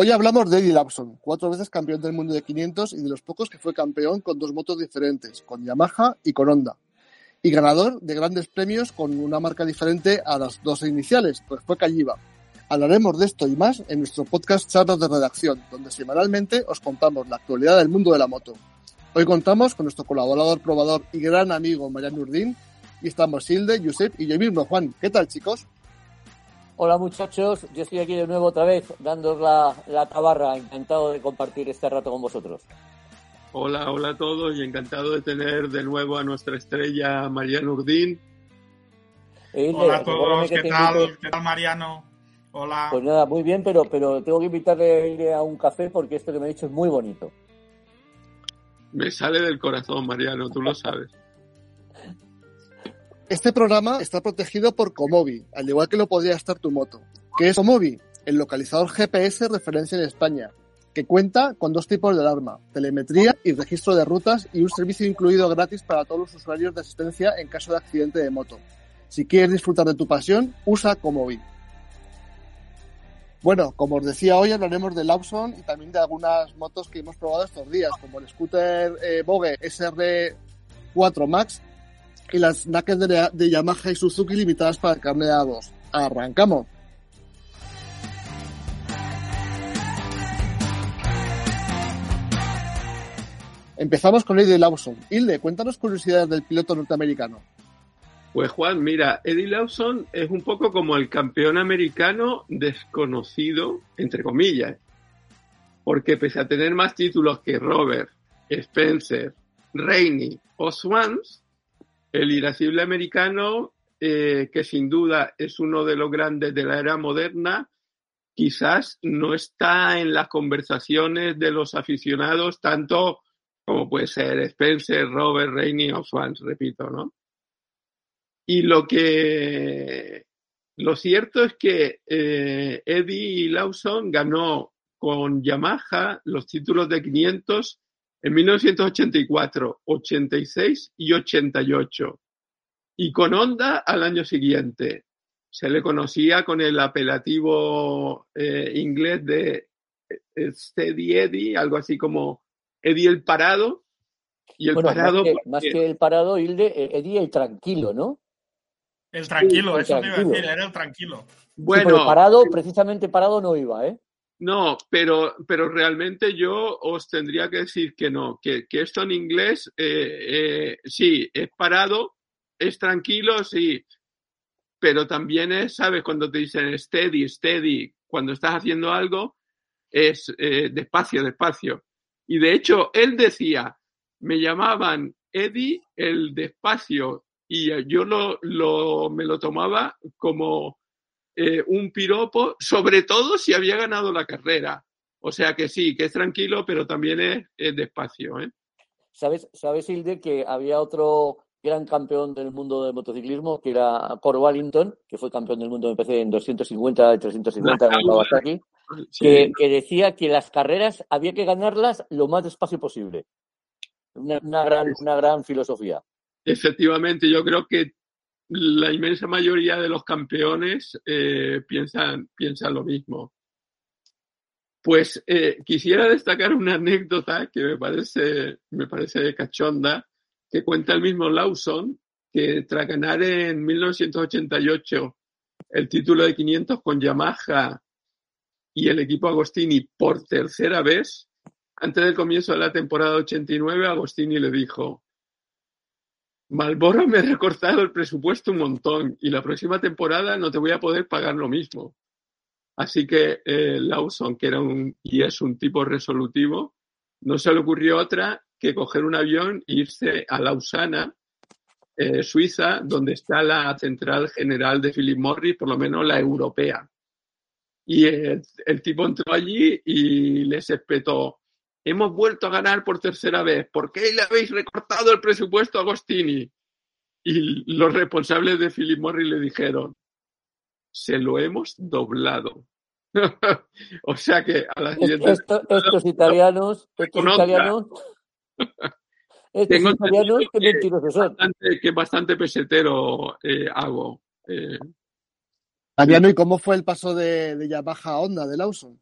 Hoy hablamos de Eddie Lapson, cuatro veces campeón del mundo de 500 y de los pocos que fue campeón con dos motos diferentes, con Yamaha y con Honda. Y ganador de grandes premios con una marca diferente a las dos iniciales, pues fue Calliva. Hablaremos de esto y más en nuestro podcast Charlas de Redacción, donde semanalmente os contamos la actualidad del mundo de la moto. Hoy contamos con nuestro colaborador, probador y gran amigo Mariano Urdín, y estamos Hilde, Josep y yo mismo, Juan. ¿Qué tal, chicos? Hola muchachos, yo estoy aquí de nuevo otra vez, dándos la, la tabarra, encantado de compartir este rato con vosotros. Hola, hola a todos y encantado de tener de nuevo a nuestra estrella Mariano Urdín. Eh, hola a todos, ¿qué tal? ¿Qué tal Mariano? Hola. Pues nada, muy bien, pero, pero tengo que invitarle a ir a un café porque esto que me ha dicho es muy bonito. Me sale del corazón, Mariano, tú lo sabes. Este programa está protegido por Comobi, al igual que lo podría estar tu moto. ¿Qué es Comobi? El localizador GPS referencia en España, que cuenta con dos tipos de alarma, telemetría y registro de rutas y un servicio incluido gratis para todos los usuarios de asistencia en caso de accidente de moto. Si quieres disfrutar de tu pasión, usa Comobi. Bueno, como os decía hoy, hablaremos de Lawson y también de algunas motos que hemos probado estos días, como el scooter eh, Vogue SR4 Max y las naked de, Yamaha y Suzuki limitadas para el carnet A2. Arrancamos. Empezamos con Eddie Lawson. Hilde, cuéntanos curiosidades del piloto norteamericano. Pues Juan, mira, Eddie Lawson es un poco como el campeón americano desconocido, entre comillas, porque pese a tener más títulos que Robert, Spencer, Rainey o Swans, el irascible americano, eh, que sin duda es uno de los grandes de la era moderna, quizás no está en las conversaciones de los aficionados tanto como puede ser Spencer, Robert, Rainey o Swans, repito, ¿no? Y lo que lo cierto es que eh, Eddie Lawson ganó con Yamaha los títulos de 500 en 1984, 86 y 88. Y con Honda al año siguiente. Se le conocía con el apelativo eh, inglés de eh, Steady Eddie, algo así como Eddie el parado. Y el parado. Más que, porque... más que, el parado, Hilde, Eddie el tranquilo, ¿no? El tranquilo, sí, el eso tranquilo. te iba a decir, era el tranquilo. Bueno, sí, parado, precisamente parado no iba, ¿eh? No, pero, pero realmente yo os tendría que decir que no, que, que esto en inglés, eh, eh, sí, es parado, es tranquilo, sí, pero también es, ¿sabes? Cuando te dicen steady, steady, cuando estás haciendo algo, es eh, despacio, despacio. Y de hecho, él decía, me llamaban Eddie el despacio, y yo lo, lo, me lo tomaba como eh, un piropo, sobre todo si había ganado la carrera. O sea que sí, que es tranquilo, pero también es, es despacio. ¿eh? ¿Sabes, ¿Sabes, Hilde, que había otro gran campeón del mundo del motociclismo, que era Cor Wallington, que fue campeón del mundo, me parece, en 250 y 350 en Kawasaki, sí. que, que, decía que las carreras había que ganarlas lo más despacio posible. Una, una, gran, una gran filosofía. Efectivamente, yo creo que la inmensa mayoría de los campeones eh, piensan, piensan lo mismo. Pues eh, quisiera destacar una anécdota que me parece, me parece cachonda, que cuenta el mismo Lawson, que tras ganar en 1988 el título de 500 con Yamaha y el equipo Agostini por tercera vez, antes del comienzo de la temporada 89, Agostini le dijo, Malboro me ha recortado el presupuesto un montón y la próxima temporada no te voy a poder pagar lo mismo. Así que eh, Lawson, que era un y es un tipo resolutivo, no se le ocurrió otra que coger un avión e irse a Lausana, eh, Suiza, donde está la central general de Philip Morris, por lo menos la europea. Y el, tipo entró allí y les espetó. Hemos vuelto a ganar por tercera vez. ¿Por qué le habéis recortado el presupuesto a Agostini? Y los responsables de Philip Morris le dijeron, se lo hemos doblado. o sea que a la siguiente... estos italianos, estos italianos... Tengo italianos que mentirosos son. Bastante, que bastante pesetero eh, hago. Eh. ¿y cómo fue el paso de, de Yamaha a Honda, de Lawson?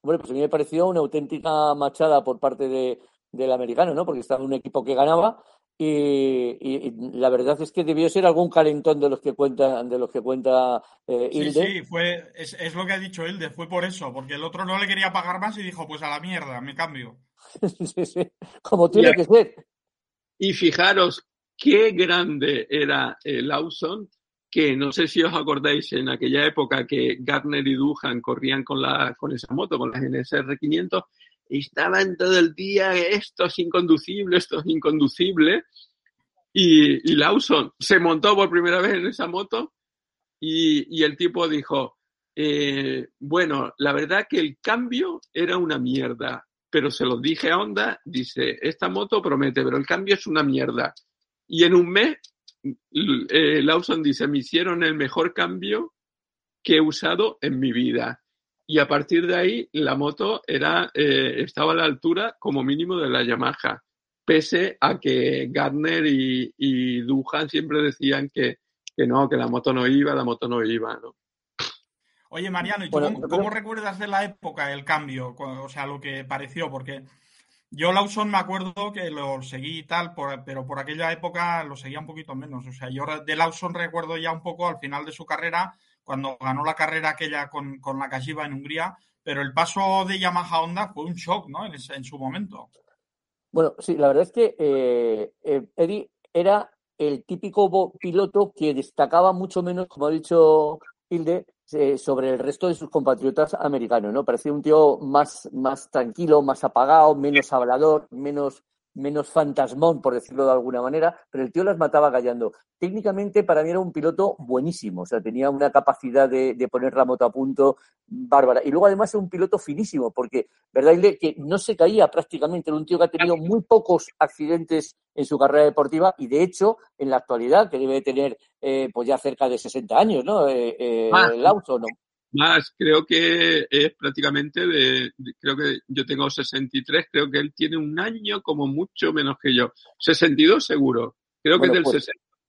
Hombre, pues a mí me pareció una auténtica machada por parte de, del americano, ¿no? Porque estaba en un equipo que ganaba y, la verdad es que debió ser algún calentón de los que cuenta, de los que cuenta eh, Sí, sí, fue, es, es, lo que ha dicho Hilde, fue por eso, porque el otro no le quería pagar más y dijo, pues a la mierda, me cambio. sí, sí, como tiene que ser. Y fijaros qué grande era eh, Lawson, que no sé si os acordáis en aquella época que Garner y Duhan corrían con, la, con esa moto, con la GNSR 500, estaban todo el día, esto es inconducible, esto es inconducible. Y, y Lawson se montó por primera vez en esa moto y, y el tipo dijo, eh, bueno, la verdad que el cambio era una mierda, pero se lo dije a Honda, dice, esta moto promete, pero el cambio es una mierda. Y en un mes, eh, Lawson dice, me hicieron el mejor cambio que he usado en mi vida y a partir de ahí la moto era, eh, estaba a la altura como mínimo de la Yamaha, pese a que Gardner y, y Duhan siempre decían que, que, no, que la moto no iba, la moto no iba, ¿no? Oye, Mariano, ¿y tú cómo, recuerdas de la época el cambio? O sea, lo que pareció, porque yo Lawson me acuerdo que lo seguí y tal, pero por aquella época lo seguía un poquito menos. O sea, yo de Lawson recuerdo ya un poco al final de su carrera cuando ganó la carrera aquella con, la Kashiba en Hungría, pero el paso de Yamaha Honda fue un shock, ¿no? En, su momento. Bueno, sí, la verdad es que eh, eh, Eddie era el típico piloto que destacaba mucho menos, como ha dicho Hilde, eh, sobre el resto de sus compatriotas americanos, ¿no? Parecía un tío más, más tranquilo, más apagado, menos hablador, menos menos fantasmón, por decirlo de alguna manera, pero el tío las mataba callando. Técnicamente para mí era un piloto buenísimo, o sea, tenía una capacidad de, poner la moto a punto bárbara. Y luego además era un piloto finísimo, porque, ¿verdad, Que no se caía prácticamente, era un tío que ha tenido muy pocos accidentes en su carrera deportiva y de hecho, en la actualidad, que debe tener eh, pues ya cerca de 60 años, ¿no? Eh, eh, ah, ¿no? Más, creo que es prácticamente de, creo que yo tengo 63, creo que él tiene un año como mucho menos que yo. 62 seguro, creo que es del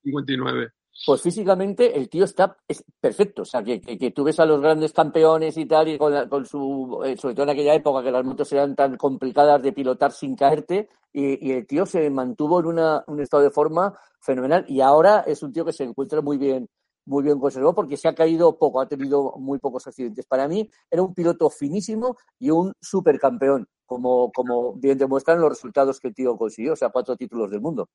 59. Pues, pues físicamente el tío está es perfecto, o sea, que, que, tú ves a los grandes campeones y tal, y con, con su, eh, sobre todo en aquella época que las motos eran tan complicadas de pilotar sin caerte, y, y el tío se mantuvo en una, un estado de forma fenomenal, y ahora es un tío que se encuentra muy bien muy bien conservado porque se ha caído poco, ha tenido muy pocos accidentes. Para mí era un piloto finísimo y un supercampeón, como, como bien demuestran los resultados que el tío consiguió, o sea, cuatro títulos del mundo.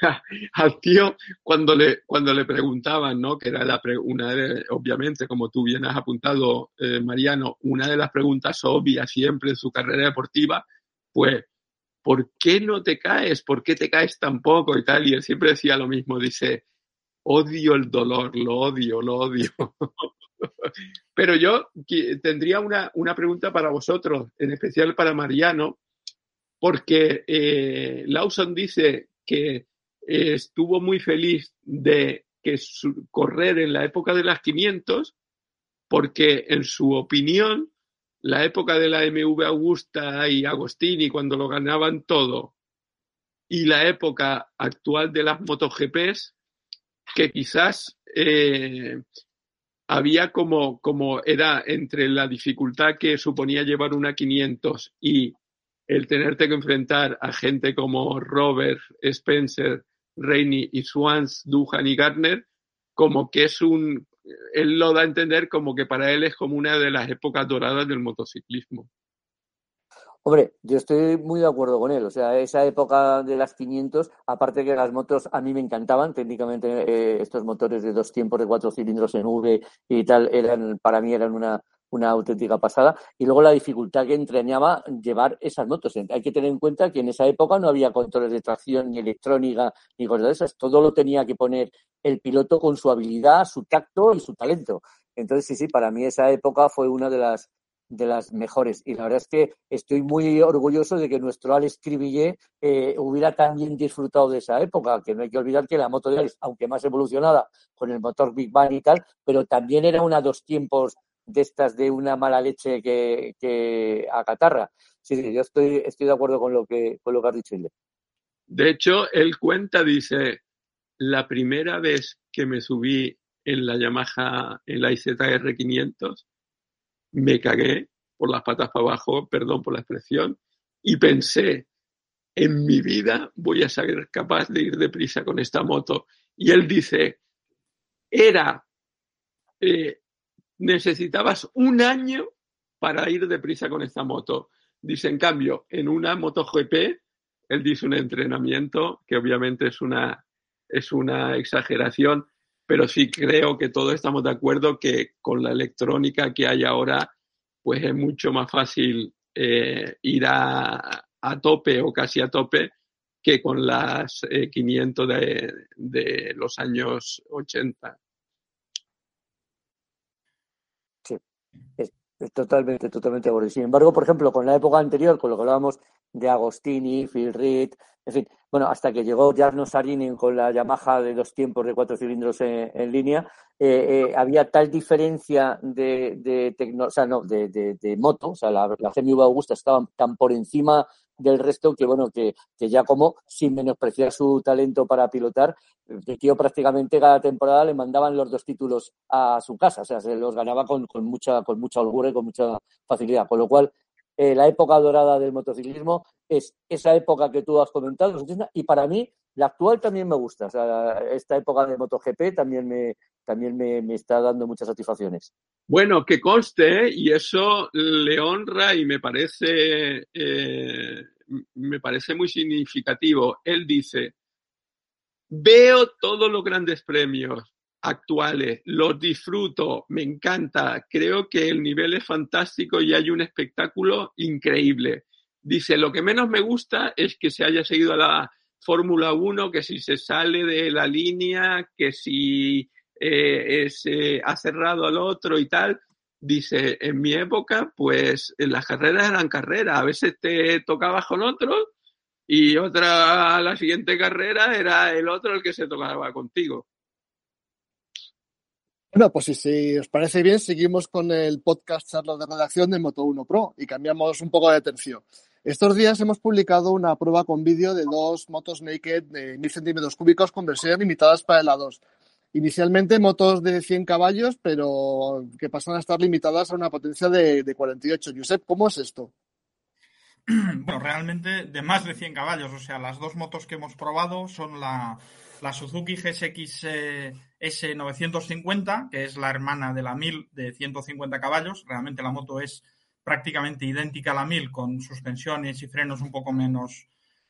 Al tío, cuando le, cuando le preguntaban, ¿no? Que era la una de, obviamente, como tú bien has apuntado, eh, Mariano, una de las preguntas obvias siempre en su carrera deportiva, pues, ¿por qué no te caes? ¿Por qué te caes tan poco? Y tal, y él siempre decía lo mismo, dice, odio el dolor, lo odio, lo odio. Pero yo tendría una, una, pregunta para vosotros, en especial para Mariano, porque eh, Lawson dice que estuvo muy feliz de que correr en la época de las 500, porque en su opinión, la época de la MV Augusta y Agostini, cuando lo ganaban todo, y la época actual de las MotoGPs, que quizás eh, había como, como era entre la dificultad que suponía llevar una 500 y el tenerte que enfrentar a gente como Robert, Spencer, Rainey y Swans, Duhan y Gardner, como que es un, él lo da a entender como que para él es como una de las épocas doradas del motociclismo. Hombre, yo estoy muy de acuerdo con él. O sea, esa época de las 500, aparte que las motos a mí me encantaban, técnicamente eh, estos motores de dos tiempos de cuatro cilindros en V y tal, eran para mí eran una, una auténtica pasada. Y luego la dificultad que entrañaba llevar esas motos. Hay que tener en cuenta que en esa época no había controles de tracción, ni electrónica, ni cosas de esas. Todo lo tenía que poner el piloto con su habilidad, su tacto y su talento. Entonces, sí, sí, para mí esa época fue una de las de las mejores. Y la verdad es que estoy muy orgulloso de que nuestro Alex Cribillé eh, hubiera también disfrutado de esa época, que no hay que olvidar que la moto de Alex, aunque más evolucionada con el motor Big Bang y tal, pero también era una dos tiempos de estas de una mala leche que, que a catarra. Sí, sí, yo estoy, estoy de acuerdo con lo que, con lo que has dicho, De hecho, él cuenta, dice, la primera vez que me subí en la Yamaha, en la IZR 500, me cagué por las patas para abajo, perdón por la expresión, y pensé, en mi vida voy a ser capaz de ir deprisa con esta moto. Y él dice, era, eh, necesitabas un año para ir deprisa con esta moto. Dice, en cambio, en una MotoGP, él dice un entrenamiento que obviamente es una, es una exageración, pero sí creo que todos estamos de acuerdo que con la electrónica que hay ahora, pues es mucho más fácil eh, ir a, tope o casi a tope que con las 500 eh, de, de los años 80. Sí, es, totalmente, totalmente Sin embargo, por ejemplo, con la época anterior, con lo que hablábamos de Agostini, Phil Reed, en fin, bueno, hasta que llegó Jarno Sarin con la Yamaha de dos tiempos de cuatro cilindros en, línea, eh, eh, había tal diferencia de, de, de, moto, o sea, la, la GMV Augusta estaba tan por encima del resto que, bueno, que, que ya como, sin menospreciar su talento para pilotar, el tío prácticamente cada temporada le mandaban los dos títulos a su casa, o sea, se los ganaba con, con mucha, con mucha holgura y con mucha facilidad, con lo cual eh, la época dorada del motociclismo es esa época que tú has comentado, y para mí la actual también me gusta. O sea, esta época de MotoGP también me, también me, está dando muchas satisfacciones. Bueno, que conste, y eso le honra y me parece, eh, me parece muy significativo. Él dice, veo todos los grandes premios, actuales, los disfruto, me encanta, creo que el nivel es fantástico y hay un espectáculo increíble. Dice, lo que menos me gusta es que se haya seguido a la Fórmula 1, que si se sale de la línea, que si eh, se ha cerrado al otro y tal. Dice, en mi época, pues las carreras eran carreras, a veces te tocabas con otro y otra, la siguiente carrera era el otro el que se tocaba contigo. Bueno, pues si, os parece bien, seguimos con el podcast charla de redacción de Moto1 Pro y cambiamos un poco de atención. Estos días hemos publicado una prueba con vídeo de dos motos naked de 1000 centímetros cúbicos con versiones limitadas para el A2. Inicialmente motos de 100 caballos, pero que pasan a estar limitadas a una potencia de, de 48. Josep, ¿cómo es esto? Bueno, realmente de más de 100 caballos. O sea, las dos motos que hemos probado son la, la Suzuki GSX S950, que es la hermana de la 1000 de 150 caballos. Realmente la moto es prácticamente idéntica a la 1000 con suspensiones y frenos un poco menos,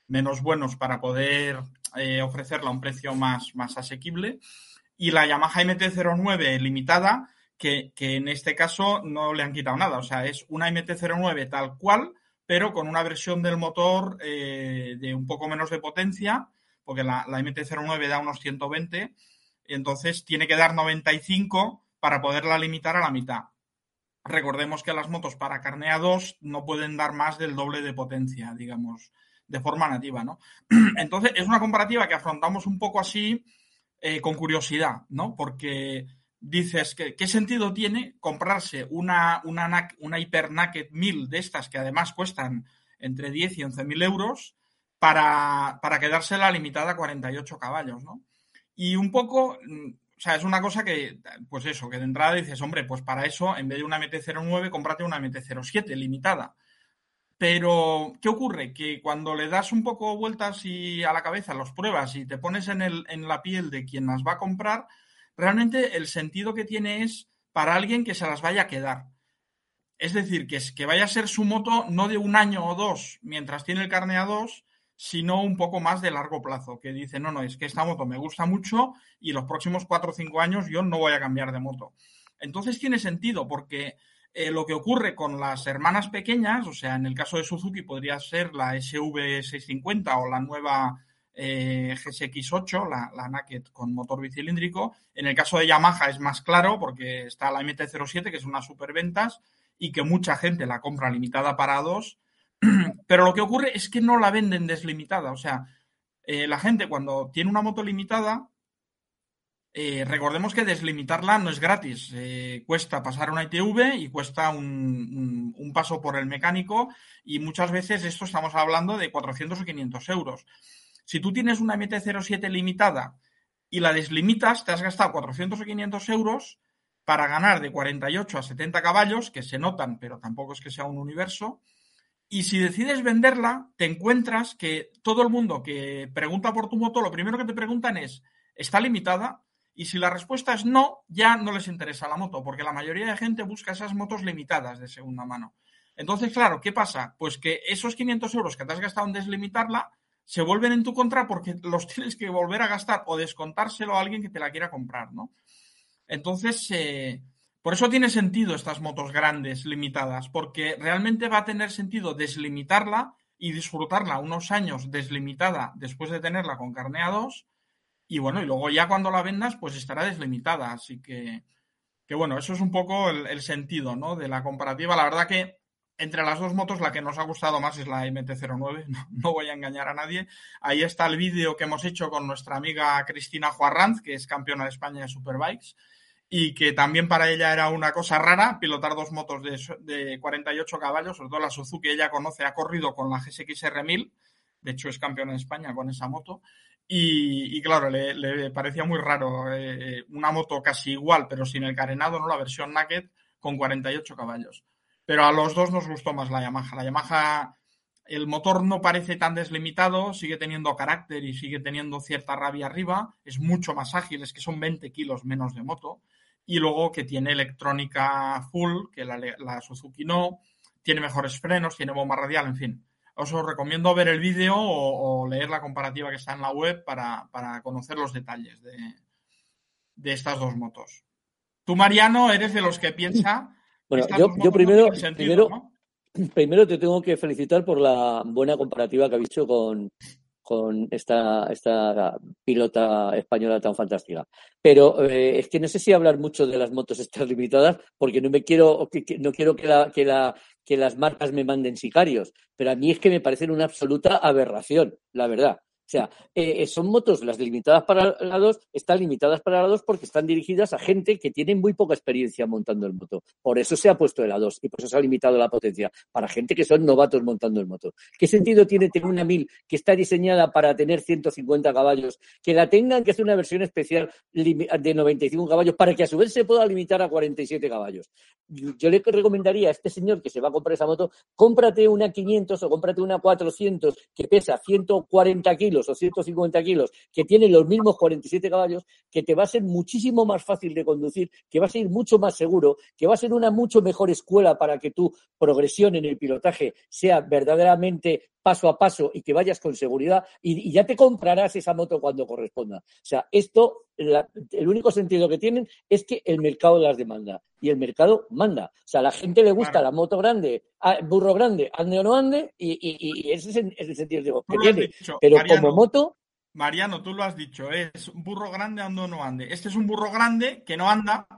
menos buenos para poder eh, ofrecerla a un precio más, más asequible. Y la Yamaha MT-09 limitada, que, que, en este caso no le han quitado nada. O sea, es una MT-09 tal cual, pero con una versión del motor eh, de un poco menos de potencia porque la, MT-09 da unos 120, entonces tiene que dar 95 para poderla limitar a la mitad. Recordemos que las motos para carnea 2 no pueden dar más del doble de potencia, digamos, de forma nativa, ¿no? Entonces, es una comparativa que afrontamos un poco así eh, con curiosidad, ¿no? Porque dices que qué sentido tiene comprarse una, una, una Hyper Naked 1000 de estas que además cuestan entre 10 y 11 mil euros para, para quedársela limitada a 48 caballos, ¿no? Y un poco, mm, o sea, es una cosa que, pues eso, que de entrada dices, hombre, pues para eso, en vez de una MT-09, cómprate una MT-07 limitada. Pero, ¿qué ocurre? Que cuando le das un poco vueltas y a la cabeza, los pruebas y te pones en, el, en la piel de quien las va a comprar, realmente el sentido que tiene es para alguien que se las vaya a quedar. Es decir, que, que vaya a ser su moto no de un año o dos mientras tiene el carne a dos, sino un poco más de largo plazo, que dice, no, no, es que esta moto me gusta mucho y los próximos cuatro o cinco años yo no voy a cambiar de moto. Entonces tiene sentido porque eh, lo que ocurre con las hermanas pequeñas, o sea, en el caso de Suzuki podría ser la SV650 o la nueva eh, GSX8, la, la, Naked con motor bicilíndrico. En el caso de Yamaha es más claro porque está la MT-07, que es una superventas y que mucha gente la compra limitada para dos. Pero lo que ocurre es que no la venden deslimitada. O sea, eh, la gente cuando tiene una moto limitada, eh, recordemos que deslimitarla no es gratis. Eh, cuesta pasar una ITV y cuesta un, un, paso por el mecánico y muchas veces esto estamos hablando de 400 o 500 euros. Si tú tienes una MT-07 limitada y la deslimitas, te has gastado 400 o 500 euros para ganar de 48 a 70 caballos, que se notan, pero tampoco es que sea un universo. Y si decides venderla, te encuentras que todo el mundo que pregunta por tu moto, lo primero que te preguntan es, ¿está limitada? Y si la respuesta es no, ya no les interesa la moto, porque la mayoría de gente busca esas motos limitadas de segunda mano. Entonces, claro, ¿qué pasa? Pues que esos 500 euros que te has gastado en deslimitarla se vuelven en tu contra porque los tienes que volver a gastar o descontárselo a alguien que te la quiera comprar, ¿no? Entonces, eh, por eso tiene sentido estas motos grandes, limitadas, porque realmente va a tener sentido deslimitarla y disfrutarla unos años deslimitada después de tenerla con carne a 2 y bueno, y luego ya cuando la vendas, pues estará deslimitada. Así que, que bueno, eso es un poco el, sentido ¿no? de la comparativa. La verdad que entre las dos motos la que nos ha gustado más es la MT-09, no, voy a engañar a nadie. Ahí está el vídeo que hemos hecho con nuestra amiga Cristina Juarranz, que es campeona de España de Superbikes, y que también para ella era una cosa rara pilotar dos motos de, de 48 caballos, sobre todo la Suzuki, ella conoce, ha corrido con la GSX-R 1000, de hecho es campeona de España con esa moto, y, claro, le, parecía muy raro eh, una moto casi igual, pero sin el carenado, ¿no? La versión Naked con 48 caballos. Pero a los dos nos gustó más la Yamaha. La Yamaha, el motor no parece tan deslimitado, sigue teniendo carácter y sigue teniendo cierta rabia arriba, es mucho más ágil, es que son 20 kilos menos de moto. Y luego que tiene electrónica full, que la, la Suzuki no, tiene mejores frenos, tiene bomba radial, en fin os recomiendo ver el vídeo o, leer la comparativa que está en la web para, conocer los detalles de, estas dos motos. Tú, Mariano, eres de los que piensa. Bueno, yo, primero, primero, te tengo que felicitar por la buena comparativa que has hecho con, con esta, esta pilota española tan fantástica. Pero eh, es que no sé si hablar mucho de las motos estas limitadas, porque no me quiero, no quiero que la, que la, que las marcas me manden sicarios, pero a mí es que me parecen una absoluta aberración, la verdad. O sea, eh, son motos, las limitadas para la 2, están limitadas para la 2 porque están dirigidas a gente que tiene muy poca experiencia montando el moto. Por eso se ha puesto el A2 y por eso se ha limitado la potencia, para gente que son novatos montando el moto. ¿Qué sentido tiene tener una 1000 que está diseñada para tener 150 caballos, que la tengan que hacer una versión especial de 95 caballos para que a su vez se pueda limitar a 47 caballos? Yo le recomendaría a este señor que se va a comprar esa moto, cómprate una 500 o cómprate una 400 que pesa 140 kilos o 150 kilos, que tiene los mismos 47 caballos, que te va a ser muchísimo más fácil de conducir, que va a ser mucho más seguro, que va a ser una mucho mejor escuela para que tu progresión en el pilotaje sea verdaderamente paso a paso y que vayas con seguridad y, ya te comprarás esa moto cuando corresponda. O sea, esto, el único sentido que tienen es que el mercado las demanda y el mercado manda. O sea, a la gente le gusta la moto grande, burro grande, ande o no ande y, ese es el, sentido que tiene. Pero como moto... Mariano, tú lo has dicho, es burro grande, ande o no ande. Este es un burro grande que no anda,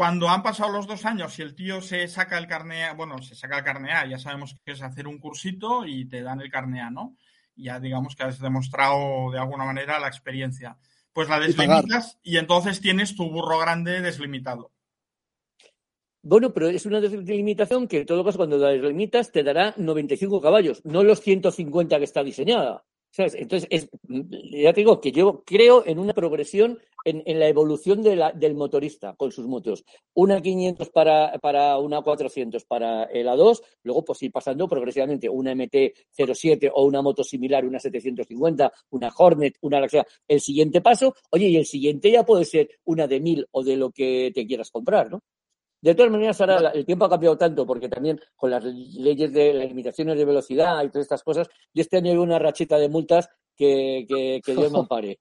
cuando han pasado los dos años y el tío se saca el carné, bueno, se saca el carné A, ya sabemos que es hacer un cursito y te dan el carné A, ¿no? Ya digamos que has demostrado de alguna manera la experiencia. Pues la deslimitas y, entonces tienes tu burro grande deslimitado. Bueno, pero es una delimitación que en todo caso cuando la deslimitas te dará 95 caballos, no los 150 que está diseñada. Entonces, ya te digo que yo creo en una progresión en, la evolución del motorista con sus motos. Una 500 para, para una 400 para el A2, luego pues ir pasando progresivamente una MT-07 o una moto similar, una 750, una Hornet, una... O el siguiente paso, oye, y el siguiente ya puede ser una de 1000 o de lo que te quieras comprar, ¿no? De todas maneras, ahora el tiempo ha cambiado tanto porque también con las leyes de las limitaciones de velocidad y todas estas cosas, yo este año una rachita de multas que, que, Dios me ampare.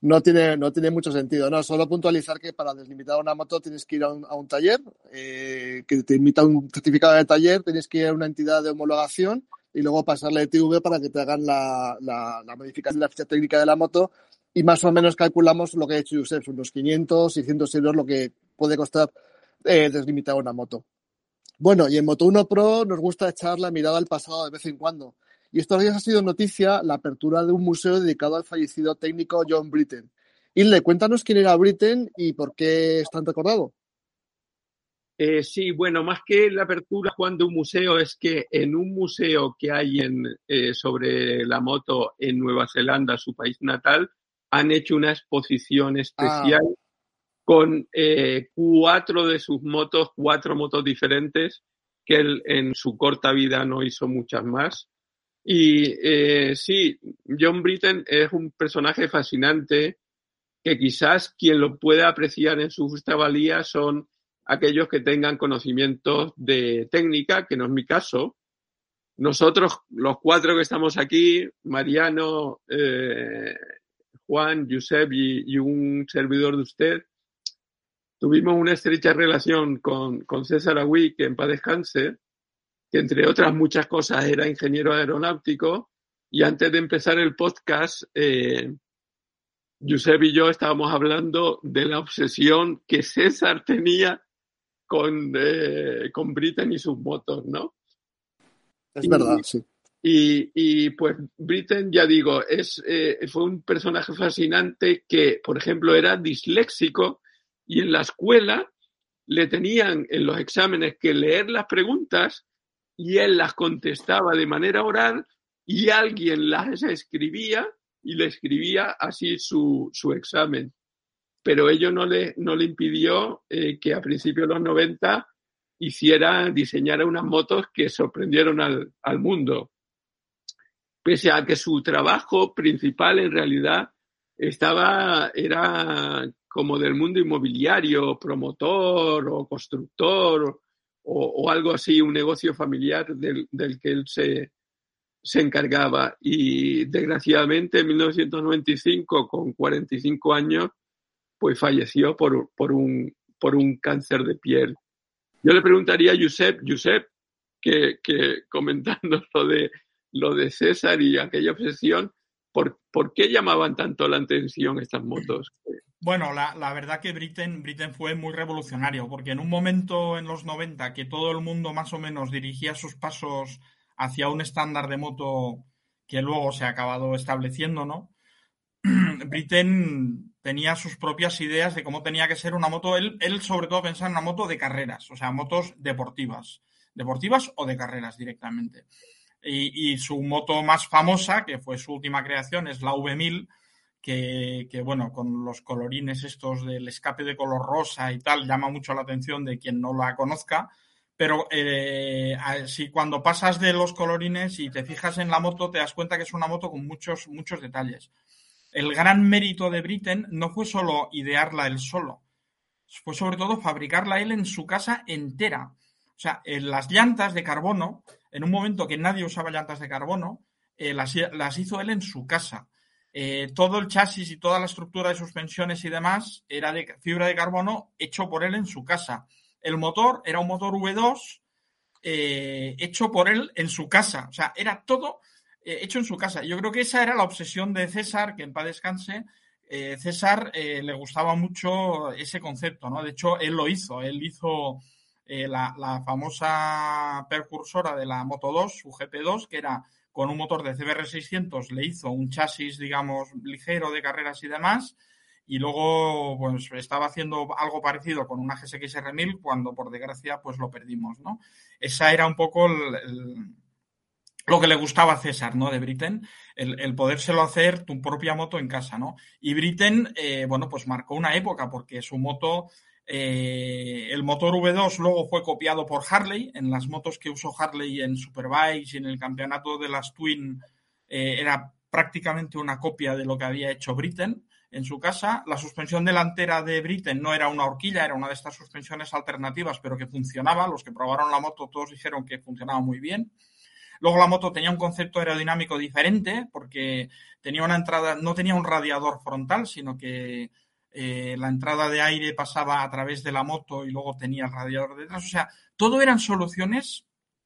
No tiene, no tiene mucho sentido, no. Solo puntualizar que para deslimitar una moto tienes que ir a un, taller, eh, que te emita un certificado de taller, tienes que ir a una entidad de homologación y luego pasarle TV para que te hagan la, la, modificación de la ficha técnica de la moto y más o menos calculamos lo que ha hecho Josep, unos 500, 600 euros lo que puede costar eh, deslimitar una moto. Bueno, y en Moto 1 Pro nos gusta echar la mirada al pasado de vez en cuando. Y estos días ha sido noticia la apertura de un museo dedicado al fallecido técnico John Britten. Inle, cuéntanos quién era Britten y por qué es tan recordado. Eh, sí, bueno, más que la apertura, Juan, de un museo, es que en un museo que hay en, eh, sobre la moto en Nueva Zelanda, su país natal, han hecho una exposición especial ah. Con eh, cuatro de sus motos, cuatro motos diferentes, que él en su corta vida no hizo muchas más. Y sí, John Britten es un personaje fascinante que quizás quien lo pueda apreciar en su justa valía son aquellos que tengan conocimientos de técnica, que no es mi caso. Nosotros, los cuatro que estamos aquí, Mariano, eh, Juan, Josep y, un servidor de usted, tuvimos una estrecha relación con, con César Agüí, que en paz descanse, que entre otras muchas cosas era ingeniero aeronáutico, y antes de empezar el podcast, eh, Josep y yo estábamos hablando de la obsesión que César tenía con, eh, con Britain y sus motos, ¿no? Es verdad, sí. Y, y, pues Britain, ya digo, es, eh, fue un personaje fascinante que, por ejemplo, era disléxico y en la escuela le tenían en los exámenes que leer las preguntas y él las contestaba de manera oral y alguien las escribía y le escribía así su, su examen pero ello no le, no le impidió eh, que a principios de los 90 hiciera, diseñara unas motos que sorprendieron al, al mundo. Pese a que su trabajo principal en realidad estaba, era como del mundo inmobiliario, promotor o constructor o, o algo así, un negocio familiar del, del que él se, se encargaba. Y desgraciadamente en 1995, con 45 años, pues falleció por, por, un, por un cáncer de piel. Yo le preguntaría a Josep, Josep, que, que comentando lo de, lo de César y aquella obsesión, ¿por, ¿por qué llamaban tanto la atención estas motos? Bueno, la, verdad que Britain, Britain fue muy revolucionario, porque en un momento en los 90 que todo el mundo más o menos dirigía sus pasos hacia un estándar de moto que luego se ha acabado estableciendo, ¿no? Britain tenía sus propias ideas de cómo tenía que ser una moto. Él, él sobre todo pensaba en una moto de carreras, o sea, motos deportivas, deportivas o de carreras directamente. Y, y su moto más famosa, que fue su última creación, es la V1000, que, bueno, con los colorines estos del escape de color rosa y tal, llama mucho la atención de quien no la conozca. Pero eh, si cuando pasas de los colorines y te fijas en la moto, te das cuenta que es una moto con muchos, muchos detalles el gran mérito de Britten no fue solo idearla él solo, fue sobre todo fabricarla él en su casa entera. O sea, en las llantas de carbono, en un momento que nadie usaba llantas de carbono, eh, las, hizo él en su casa. Eh, todo el chasis y toda la estructura de suspensiones y demás era de fibra de carbono hecho por él en su casa. El motor era un motor V2 eh, hecho por él en su casa. O sea, era todo eh, hecho en su casa. Yo creo que esa era la obsesión de César, que en paz descanse. César le gustaba mucho ese concepto, ¿no? De hecho, él lo hizo. Él hizo la, la, famosa precursora de la Moto 2, su GP2, que era con un motor de CBR 600, le hizo un chasis, digamos, ligero de carreras y demás. Y luego, pues, estaba haciendo algo parecido con una GSX R1000 cuando, por desgracia, pues lo perdimos, ¿no? Esa era un poco lo que le gustaba a César, ¿no? De Britten, el, el, podérselo hacer tu propia moto en casa, ¿no? Y Britten, eh, bueno, pues marcó una época porque su moto, eh, el motor V2 luego fue copiado por Harley, en las motos que usó Harley en Superbikes y en el campeonato de las Twin eh, era prácticamente una copia de lo que había hecho Britten en su casa. La suspensión delantera de Britten no era una horquilla, era una de estas suspensiones alternativas, pero que funcionaba. Los que probaron la moto todos dijeron que funcionaba muy bien. Luego la moto tenía un concepto aerodinámico diferente porque tenía una entrada, no tenía un radiador frontal, sino que eh, la entrada de aire pasaba a través de la moto y luego tenía el radiador detrás. O sea, todo eran soluciones,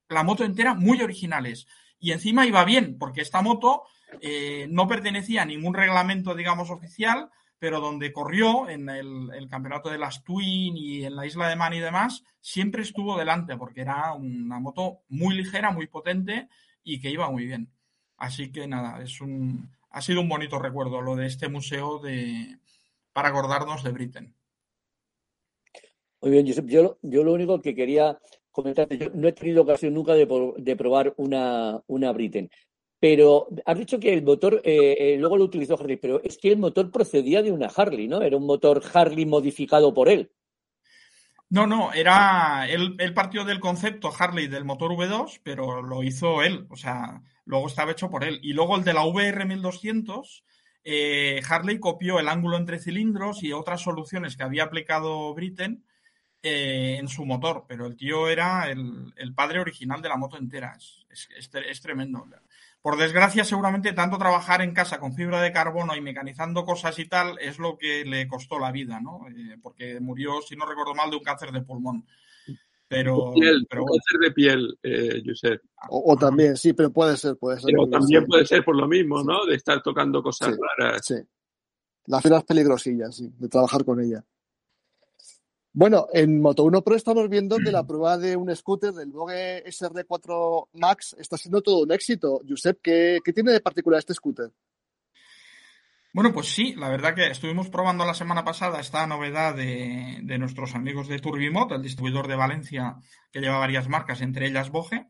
la moto entera, muy originales. y encima iba bien, porque esta moto eh, no pertenecía a ningún reglamento, digamos, oficial, pero donde corrió en el, campeonato de las Twin y en la isla de Man y demás, siempre estuvo delante, porque era una moto muy ligera, muy potente y que iba muy bien. Así que nada, es un, ha sido un bonito recuerdo lo de este museo de, para acordarnos de Britain. Muy bien, Josep. Yo, yo lo único que quería comentar, yo no he tenido ocasión nunca de, probar una, una Britain, pero has dicho que el motor, eh, eh, luego lo utilizó Harley, pero es que el motor procedía de una Harley, ¿no? Era un motor Harley modificado por él. No, no, era. Él, partió del concepto Harley del motor V2, pero lo hizo él, o sea, luego estaba hecho por él. Y luego el de la VR1200, eh, Harley copió el ángulo entre cilindros y otras soluciones que había aplicado Britten en su motor, pero el tío era el, padre original de la moto entera. Es tremendo. Por desgracia, seguramente tanto trabajar en casa con fibra de carbono y mecanizando cosas y tal es lo que le costó la vida, ¿no? Eh, porque murió, si no recuerdo mal, de un cáncer de pulmón. Pero, pero cáncer de piel, eh, Josep. O, también, sí, pero puede ser, puede ser. Pero también puede ser por lo mismo, ¿no? De estar tocando cosas raras. Sí. La fibra es peligrosilla, sí, de trabajar con ella. Bueno, en Moto 1 Pro estamos viendo que la prueba de un scooter del Vogue SR4 Max está siendo todo un éxito. Josep, ¿qué, tiene de particular este scooter? Bueno, pues sí, la verdad que estuvimos probando la semana pasada esta novedad de, nuestros amigos de Turbimot, el distribuidor de Valencia que lleva varias marcas, entre ellas Boge.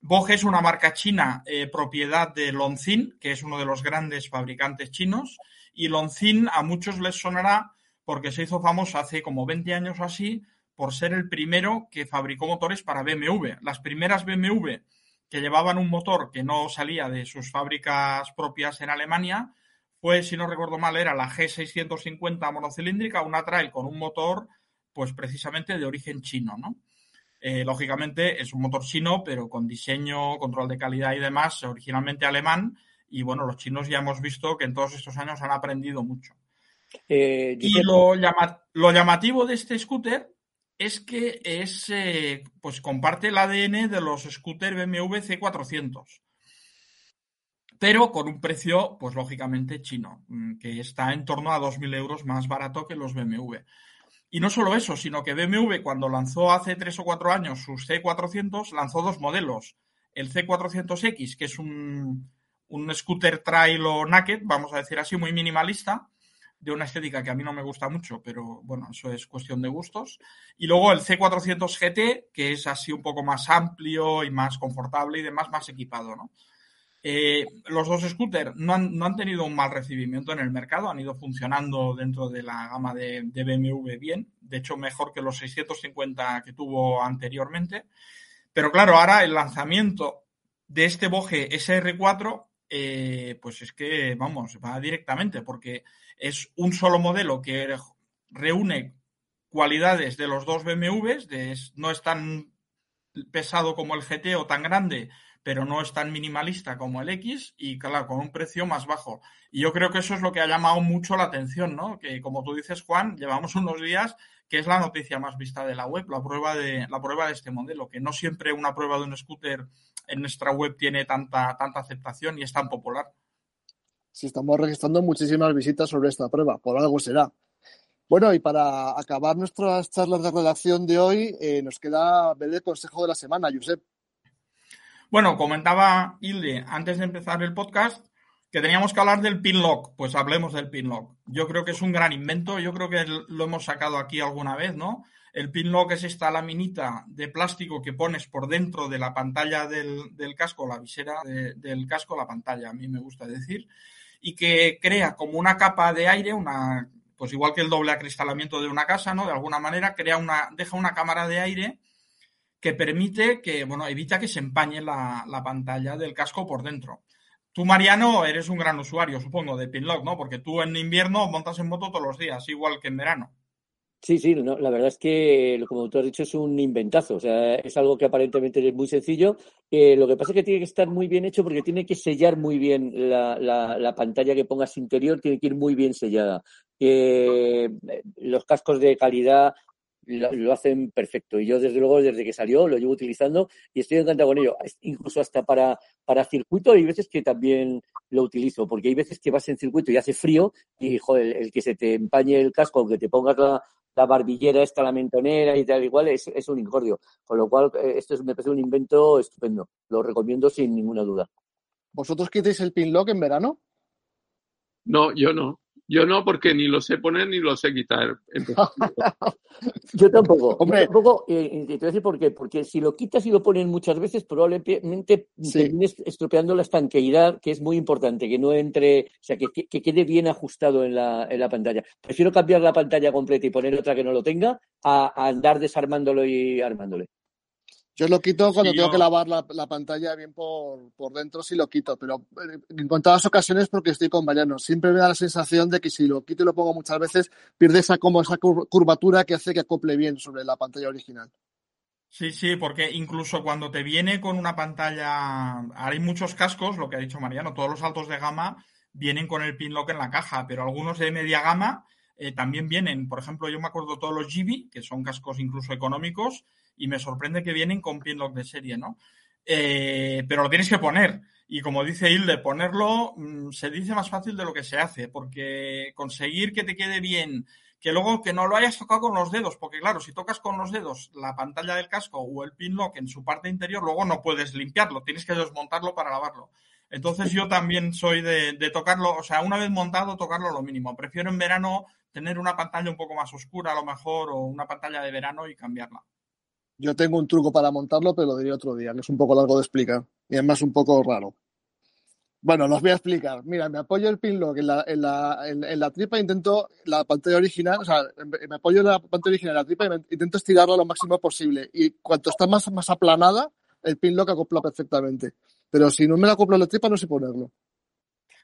Boge es una marca china eh, propiedad de Lonzin, que es uno de los grandes fabricantes chinos, y Lonzin a muchos les sonará porque se hizo famoso hace como 20 años o así por ser el primero que fabricó motores para BMW. Las primeras BMW que llevaban un motor que no salía de sus fábricas propias en Alemania fue, si no recuerdo mal, era la G650 monocilíndrica, una trail con un motor, pues precisamente de origen chino, ¿no? Eh, lógicamente es un motor chino, pero con diseño, control de calidad y demás, originalmente alemán. Y bueno, los chinos ya hemos visto que en todos estos años han aprendido mucho. Eh, y lo, llamativo de este scooter es que es, eh, pues comparte el ADN de los scooters BMW C400, pero con un precio, pues lógicamente chino, mm, que está en torno a 2.000 euros más barato que los BMW. Y no solo eso, sino que BMW cuando lanzó hace tres o cuatro años sus C400, lanzó dos modelos. El C400X, que es un, un scooter trail o naked, vamos a decir así, muy minimalista, de una estética que a mí no me gusta mucho, pero bueno, eso es cuestión de gustos. Y luego el C400 GT, que es así un poco más amplio y más confortable y demás, más equipado, ¿no? Eh, los dos scooters no han, tenido un mal recibimiento en el mercado, han ido funcionando dentro de la gama de, BMW bien, de hecho mejor que los 650 que tuvo anteriormente. Pero claro, ahora el lanzamiento de este Boge SR4, eh, pues es que, vamos, va directamente, porque es un solo modelo que reúne cualidades de los dos BMWs, no es tan pesado como el GT o tan grande, pero no es tan minimalista como el X y claro, con un precio más bajo. Y yo creo que eso es lo que ha llamado mucho la atención, ¿no? Que como tú dices, Juan, llevamos unos días que es la noticia más vista de la web, la prueba de, la prueba de este modelo, que no siempre una prueba de un scooter en nuestra web tiene tanta, tanta aceptación y es tan popular si estamos registrando muchísimas visitas sobre esta prueba, por algo será. Bueno, y para acabar nuestras charlas de redacción de hoy, eh, nos queda ver el consejo de la semana, Josep. Bueno, comentaba Hilde antes de empezar el podcast que teníamos que hablar del pinlock. Pues hablemos del pinlock. Yo creo que es un gran invento, yo creo que lo hemos sacado aquí alguna vez, ¿no? El pinlock es esta laminita de plástico que pones por dentro de la pantalla del, casco, la visera del casco, la pantalla, a mí me gusta decir, y que crea como una capa de aire, una, pues igual que el doble acristalamiento de una casa, ¿no? De alguna manera crea una, deja una cámara de aire que permite que, bueno, evita que se empañe la, la pantalla del casco por dentro. Tú, Mariano, eres un gran usuario, supongo, de Pinlock, ¿no? Porque tú en invierno montas en moto todos los días, igual que en verano. Sí, sí, no, la verdad es que, como tú has dicho, es un inventazo. O sea, es algo que aparentemente es muy sencillo. Eh, lo que pasa es que tiene que estar muy bien hecho porque tiene que sellar muy bien la, la, pantalla que pongas interior, tiene que ir muy bien sellada. Eh, los cascos de calidad lo, hacen perfecto. Y yo, desde luego, desde que salió, lo llevo utilizando y estoy encantado con ello. Incluso hasta para, para circuito hay veces que también lo utilizo, porque hay veces que vas en circuito y hace frío y, joder, el que se te empañe el casco, aunque te pongas la, barbillera esta, la mentonera y tal, igual, es, es un incordio. Con lo cual, eh, esto es, me parece un invento estupendo. Lo recomiendo sin ninguna duda. ¿Vosotros quitéis el pin lock en verano? No, yo no. Yo no, porque ni lo sé poner ni lo sé quitar. yo tampoco. Hombre. tampoco, eh, te voy a decir por qué. Porque si lo quitas y lo pones muchas veces, probablemente termines estropeando la estanqueidad, que es muy importante, que no entre, o sea, que, que, quede bien ajustado en la, en la, pantalla. Prefiero cambiar la pantalla completa y poner otra que no lo tenga, a andar desarmándolo y armándole. Yo lo quito cuando tengo que lavar la, pantalla bien por, por, dentro, sí lo quito, pero eh, en contadas ocasiones porque estoy con Mariano. Siempre me da la sensación de que si lo quito y lo pongo muchas veces, pierde esa, como esa curvatura que hace que acople bien sobre la pantalla original. Sí, sí, porque incluso cuando te viene con una pantalla, hay muchos cascos, lo que ha dicho Mariano, todos los altos de gama vienen con el pin lock en la caja, pero algunos de media gama eh, también vienen, por ejemplo, yo me acuerdo todos los GB, que son cascos incluso económicos, y me sorprende que vienen con pinlock de serie, ¿no? Eh, pero lo tienes que poner. Y como dice Hilde, ponerlo mm, se dice más fácil de lo que se hace, porque conseguir que te quede bien, que luego que no lo hayas tocado con los dedos, porque claro, si tocas con los dedos la pantalla del casco o el pinlock en su parte interior, luego no puedes limpiarlo, tienes que desmontarlo para lavarlo. Entonces yo también soy de, de tocarlo, o sea, una vez montado, tocarlo lo mínimo. Prefiero en verano tener una pantalla un poco más oscura a lo mejor o una pantalla de verano y cambiarla. Yo tengo un truco para montarlo, pero lo diré otro día, que es un poco largo de explicar y además un poco raro. Bueno, los voy a explicar. Mira, me apoyo el pinlock en la, en la, en, la tripa, intento la pantalla original, o sea, me apoyo la pantalla original en la tripa y intento estirarla lo máximo posible. Y cuanto está más, más aplanada, el pinlock acopla perfectamente. Pero si no me la acoplo en la tripa, no sé ponerlo.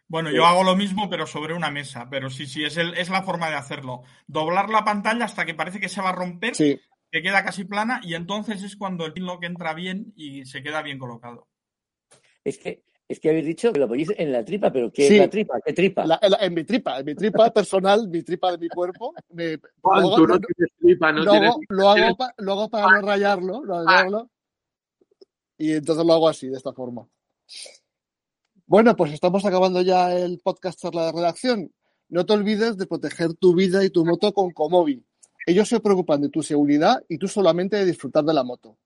Bueno, yo hago lo mismo, pero sobre una mesa. Pero sí, sí, es, el, es la forma de hacerlo. Doblar la pantalla hasta que parece que se va a romper sí que queda casi plana y entonces es cuando el pinlock entra bien y se queda bien colocado. Es que es que habéis dicho que lo ponéis en la tripa, pero ¿qué es la tripa? ¿Qué tripa? en, mi tripa, en mi tripa personal, mi tripa de mi cuerpo. Me, tú no tienes tripa, no tienes, lo, hago lo, hago para no rayarlo, ah. y entonces lo hago así, de esta forma. Bueno, pues estamos acabando ya el podcast charla de redacción. No te olvides de proteger tu vida y tu moto con Comobi. Ellos se preocupan de tu seguridad y tú solamente de disfrutar de la moto.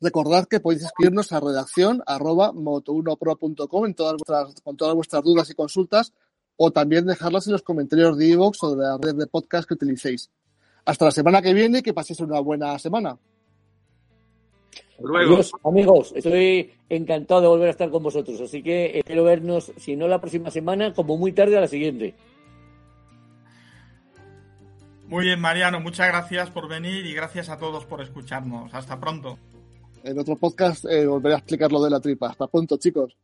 Recordad que podéis escribirnos a redacción arroba moto1pro.com en todas vuestras, con todas vuestras dudas y consultas o también dejarlas en los comentarios de iVoox o de la red de podcast que utilicéis. Hasta la semana que viene y que paséis una buena semana. Luego. amigos, estoy encantado de volver a estar con vosotros, así que espero vernos, si no la próxima semana, como muy tarde a la siguiente. Muy bien, Mariano, muchas gracias por venir y gracias a todos por escucharnos. Hasta pronto. En otro podcast eh, volveré a explicar lo de la tripa. Hasta pronto, chicos.